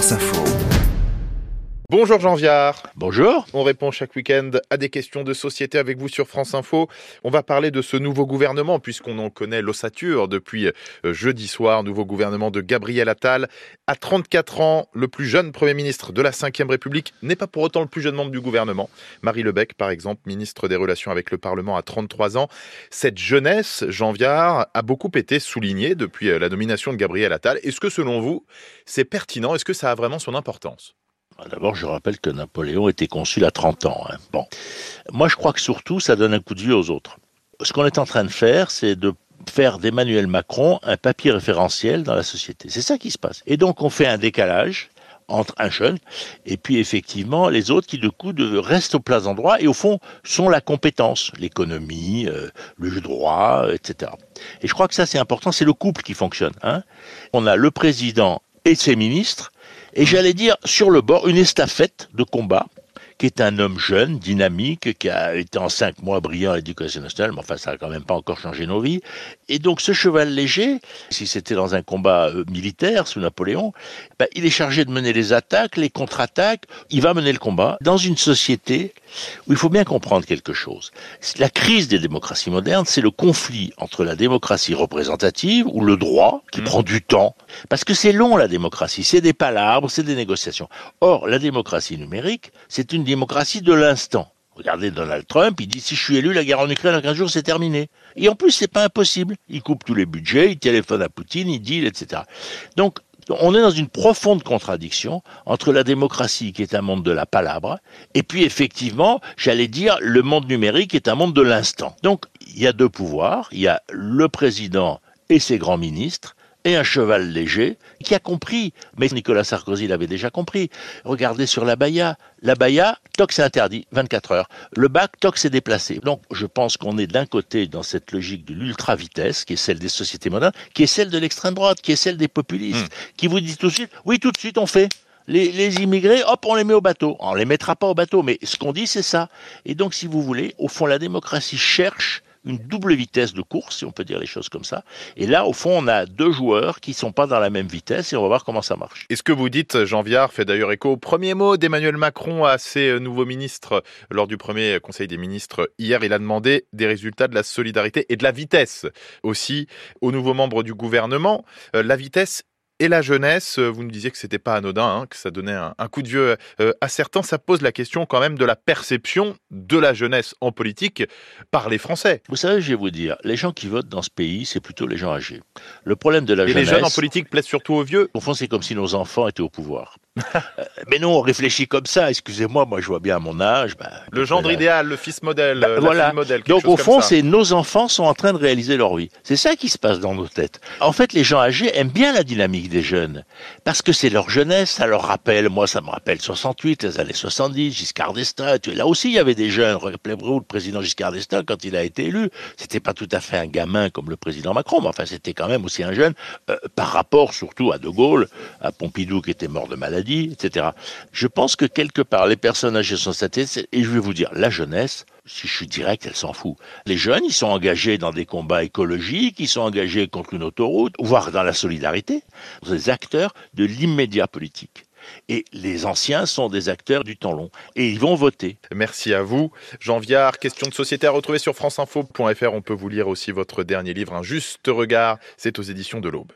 France Info. Bonjour Jean Viard. Bonjour. On répond chaque week-end à des questions de société avec vous sur France Info. On va parler de ce nouveau gouvernement puisqu'on en connaît l'ossature depuis euh, jeudi soir. Nouveau gouvernement de Gabriel Attal. À 34 ans, le plus jeune Premier ministre de la Ve République n'est pas pour autant le plus jeune membre du gouvernement. Marie Lebec, par exemple, ministre des Relations avec le Parlement à 33 ans. Cette jeunesse, Jean Viard, a beaucoup été soulignée depuis euh, la nomination de Gabriel Attal. Est-ce que selon vous, c'est pertinent? Est-ce que ça a vraiment son importance? D'abord, je rappelle que Napoléon était consul à 30 ans. Hein. Bon. Moi, je crois que surtout, ça donne un coup de vieux aux autres. Ce qu'on est en train de faire, c'est de faire d'Emmanuel Macron un papier référentiel dans la société. C'est ça qui se passe. Et donc, on fait un décalage entre un jeune et puis effectivement les autres qui de coup restent au place endroit et au fond sont la compétence, l'économie, euh, le droit, etc. Et je crois que ça c'est important, c'est le couple qui fonctionne. Hein. On a le président et ses ministres et j'allais dire sur le bord une estafette de combat qui est un homme jeune, dynamique, qui a été en cinq mois brillant à l'éducation nationale, mais enfin ça n'a quand même pas encore changé nos vies. Et donc ce cheval léger, si c'était dans un combat euh, militaire sous Napoléon, ben, il est chargé de mener les attaques, les contre-attaques, il va mener le combat dans une société où il faut bien comprendre quelque chose. La crise des démocraties modernes, c'est le conflit entre la démocratie représentative, ou le droit, qui mmh. prend du temps, parce que c'est long la démocratie, c'est des palabres, c'est des négociations. Or, la démocratie numérique, c'est une démocratie de l'instant. Regardez Donald Trump, il dit si je suis élu, la guerre en Ukraine en 15 jours, c'est terminé. Et en plus, c'est pas impossible. Il coupe tous les budgets, il téléphone à Poutine, il dit, etc. Donc, on est dans une profonde contradiction entre la démocratie qui est un monde de la palabre et puis effectivement, j'allais dire, le monde numérique est un monde de l'instant. Donc, il y a deux pouvoirs, il y a le président et ses grands ministres, et un cheval léger qui a compris, mais Nicolas Sarkozy l'avait déjà compris. Regardez sur la Baïa. La Baïa, toc c'est interdit, 24 heures. Le bac, toc c'est déplacé. Donc je pense qu'on est d'un côté dans cette logique de l'ultra-vitesse, qui est celle des sociétés modernes, qui est celle de l'extrême droite, qui est celle des populistes, hmm. qui vous dit tout de suite, oui tout de suite on fait. Les, les, immigrés, hop, on les met au bateau. On les mettra pas au bateau, mais ce qu'on dit, c'est ça. Et donc, si vous voulez, au fond, la démocratie cherche une double vitesse de course, si on peut dire les choses comme ça. Et là, au fond, on a deux joueurs qui sont pas dans la même vitesse et on va voir comment ça marche. Et ce que vous dites, Jean Viard, fait d'ailleurs écho au premier mot d'Emmanuel Macron à ses euh, nouveaux ministres lors du premier Conseil des ministres hier. Il a demandé des résultats de la solidarité et de la vitesse aussi aux nouveaux membres du gouvernement. Euh, la vitesse et la jeunesse. Euh, vous nous disiez que c'était pas anodin, hein, que ça donnait un, coup de vieux euh, à certains. Ça pose la question quand même de la perception de la jeunesse en politique par les Français. Vous savez, je vais vous dire, les gens qui votent dans ce pays, c'est plutôt les gens âgés. Le problème de la et jeunesse. les jeunes en politique plaisent surtout aux vieux. Au fond, c'est comme si nos enfants étaient au pouvoir. Euh, mais non, on réfléchit comme ça. Excusez-moi, moi je vois bien à mon âge. Ben, le gendre idéal, le fils modèle. Ben, voilà. Modèle, Donc au fond, c'est nos enfants sont en train de réaliser leur vie. C'est ça qui se passe dans nos têtes. En fait, les gens âgés aiment bien la dynamique des jeunes parce que c'est leur jeunesse. Ça leur rappelle. Moi, ça me rappelle 68, les années 70, Giscard d'Estaing. Là aussi, il y avait des jeunes. Rappelez-vous le président Giscard d'Estaing quand il a été élu. C'était pas tout à fait un gamin comme le président Macron, mais enfin, c'était quand même aussi un jeune euh, par rapport surtout à De Gaulle, à Pompidou qui était mort de etc. Je pense que quelque part, les personnes âgées sont satisfaites, et je vais vous dire, la jeunesse, si je suis direct, elle s'en fout. Les jeunes, ils sont engagés dans des combats écologiques, ils sont engagés contre une autoroute, voire dans la solidarité, des acteurs de l'immédiat politique. Et les anciens sont des acteurs du temps long. Et ils vont voter. Merci à vous. Jean Viard, question de société à retrouver sur franceinfo.fr. On peut vous lire aussi votre dernier livre, Un juste regard. C'est aux éditions de l'Aube.